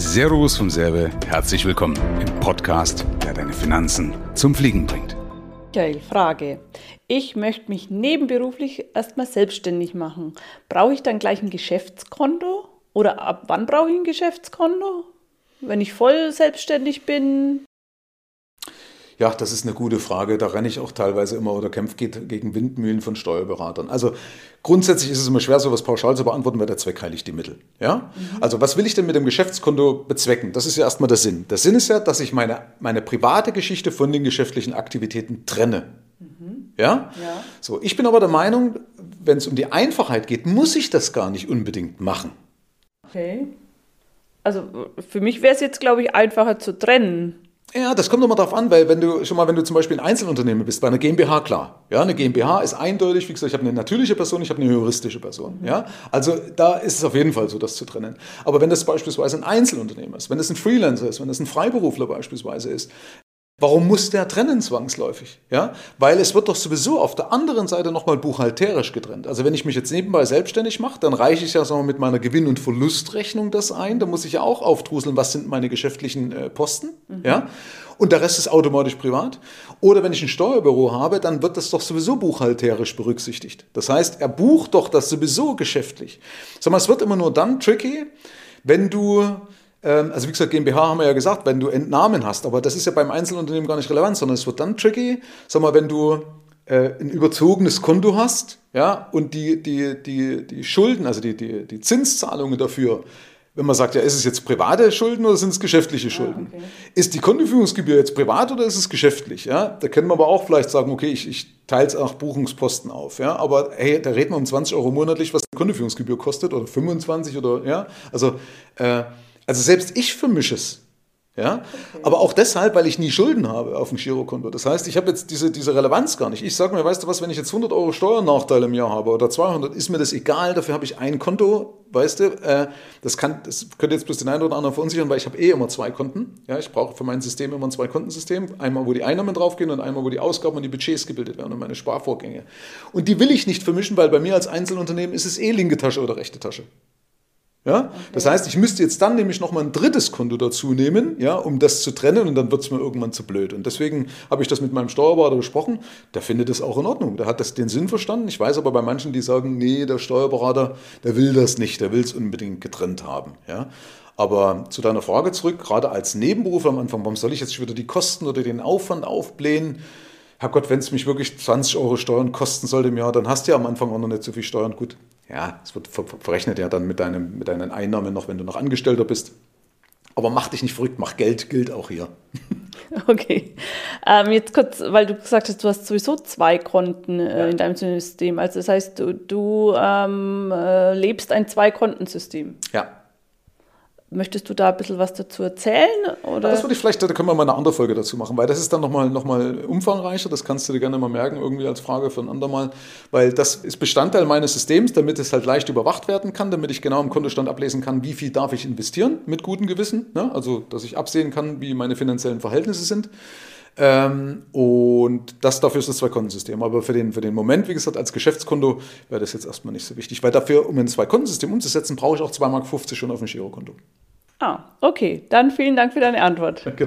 Servus vom Serbe, herzlich willkommen im Podcast, der deine Finanzen zum Fliegen bringt. Michael, Frage. Ich möchte mich nebenberuflich erstmal selbstständig machen. Brauche ich dann gleich ein Geschäftskonto? Oder ab wann brauche ich ein Geschäftskonto? Wenn ich voll selbstständig bin? Ja, das ist eine gute Frage. Da renne ich auch teilweise immer oder kämpfe gegen Windmühlen von Steuerberatern. Also grundsätzlich ist es immer schwer, sowas pauschal zu beantworten, weil der Zweck heiligt die Mittel. Ja? Mhm. Also was will ich denn mit dem Geschäftskonto bezwecken? Das ist ja erstmal der Sinn. Der Sinn ist ja, dass ich meine, meine private Geschichte von den geschäftlichen Aktivitäten trenne. Mhm. Ja? ja? So, ich bin aber der Meinung, wenn es um die Einfachheit geht, muss ich das gar nicht unbedingt machen. Okay. Also für mich wäre es jetzt, glaube ich, einfacher zu trennen. Ja, das kommt immer darauf an, weil wenn du schon mal, wenn du zum Beispiel ein Einzelunternehmen bist, bei einer GmbH klar. Ja, eine GmbH ist eindeutig, wie gesagt, ich habe eine natürliche Person, ich habe eine juristische Person. Ja, also da ist es auf jeden Fall so, das zu trennen. Aber wenn das beispielsweise ein Einzelunternehmen ist, wenn es ein Freelancer ist, wenn es ein Freiberufler beispielsweise ist, Warum muss der trennen zwangsläufig? Ja? Weil es wird doch sowieso auf der anderen Seite nochmal buchhalterisch getrennt. Also wenn ich mich jetzt nebenbei selbstständig mache, dann reiche ich ja wir, mit meiner Gewinn- und Verlustrechnung das ein. Da muss ich ja auch aufdruseln, was sind meine geschäftlichen äh, Posten. Mhm. Ja? Und der Rest ist automatisch privat. Oder wenn ich ein Steuerbüro habe, dann wird das doch sowieso buchhalterisch berücksichtigt. Das heißt, er bucht doch das sowieso geschäftlich. Sag mal, es wird immer nur dann tricky, wenn du also wie gesagt, GmbH haben wir ja gesagt, wenn du Entnahmen hast, aber das ist ja beim Einzelunternehmen gar nicht relevant, sondern es wird dann tricky, sag mal, wenn du äh, ein überzogenes Konto hast, ja, und die, die, die, die Schulden, also die, die, die Zinszahlungen dafür, wenn man sagt, ja, ist es jetzt private Schulden oder sind es geschäftliche ah, Schulden? Ah, okay. Ist die Kontoführungsgebühr jetzt privat oder ist es geschäftlich? Ja, da können wir aber auch vielleicht sagen, okay, ich, ich teile es nach Buchungsposten auf. Ja, aber hey, da reden wir um 20 Euro monatlich, was die Kontoführungsgebühr kostet oder 25 oder ja, also äh, also selbst ich vermische es. Ja? Okay. Aber auch deshalb, weil ich nie Schulden habe auf dem Girokonto. Das heißt, ich habe jetzt diese, diese Relevanz gar nicht. Ich sage mir, weißt du was, wenn ich jetzt 100 Euro Steuernachteil im Jahr habe oder 200, ist mir das egal. Dafür habe ich ein Konto, weißt du. Äh, das, kann, das könnte jetzt bloß den einen oder anderen verunsichern, weil ich habe eh immer zwei Konten. Ja, ich brauche für mein System immer ein Zwei-Kontensystem. Einmal, wo die Einnahmen draufgehen und einmal, wo die Ausgaben und die Budgets gebildet werden und meine Sparvorgänge. Und die will ich nicht vermischen, weil bei mir als Einzelunternehmen ist es eh linke Tasche oder rechte Tasche. Ja? Okay. Das heißt, ich müsste jetzt dann nämlich nochmal ein drittes Konto dazu nehmen, ja, um das zu trennen und dann wird es mir irgendwann zu blöd. Und deswegen habe ich das mit meinem Steuerberater besprochen. Der findet das auch in Ordnung. Der hat das den Sinn verstanden. Ich weiß aber bei manchen, die sagen, nee, der Steuerberater, der will das nicht, der will es unbedingt getrennt haben. Ja? Aber zu deiner Frage zurück, gerade als Nebenberufler am Anfang, warum soll ich jetzt wieder die Kosten oder den Aufwand aufblähen? Herrgott, wenn es mich wirklich 20 Euro Steuern kosten sollte im Jahr, dann hast du ja am Anfang auch noch nicht so viel Steuern. Gut, ja, es wird verrechnet ja dann mit, deinem, mit deinen Einnahmen noch, wenn du noch Angestellter bist. Aber mach dich nicht verrückt, mach Geld, gilt auch hier. Okay. Ähm, jetzt kurz, weil du gesagt hast, du hast sowieso zwei Konten äh, ja. in deinem System. Also das heißt, du, du ähm, äh, lebst ein Zwei-Konten-System. Ja. Möchtest du da ein bisschen was dazu erzählen? Oder? Das würde ich vielleicht, da können wir mal eine andere Folge dazu machen, weil das ist dann nochmal noch mal umfangreicher. Das kannst du dir gerne mal merken, irgendwie als Frage für ein andermal. Weil das ist Bestandteil meines Systems, damit es halt leicht überwacht werden kann, damit ich genau im Kontostand ablesen kann, wie viel darf ich investieren mit gutem Gewissen. Ne? Also, dass ich absehen kann, wie meine finanziellen Verhältnisse sind. Ähm, und das dafür ist das Zwei-Kontensystem. Aber für den, für den Moment, wie gesagt, als Geschäftskonto wäre das jetzt erstmal nicht so wichtig, weil dafür, um ein Zwei-Kontensystem umzusetzen, brauche ich auch 2,50 Mark schon auf dem Girokonto. Ah, okay. Dann vielen Dank für deine Antwort. Danke.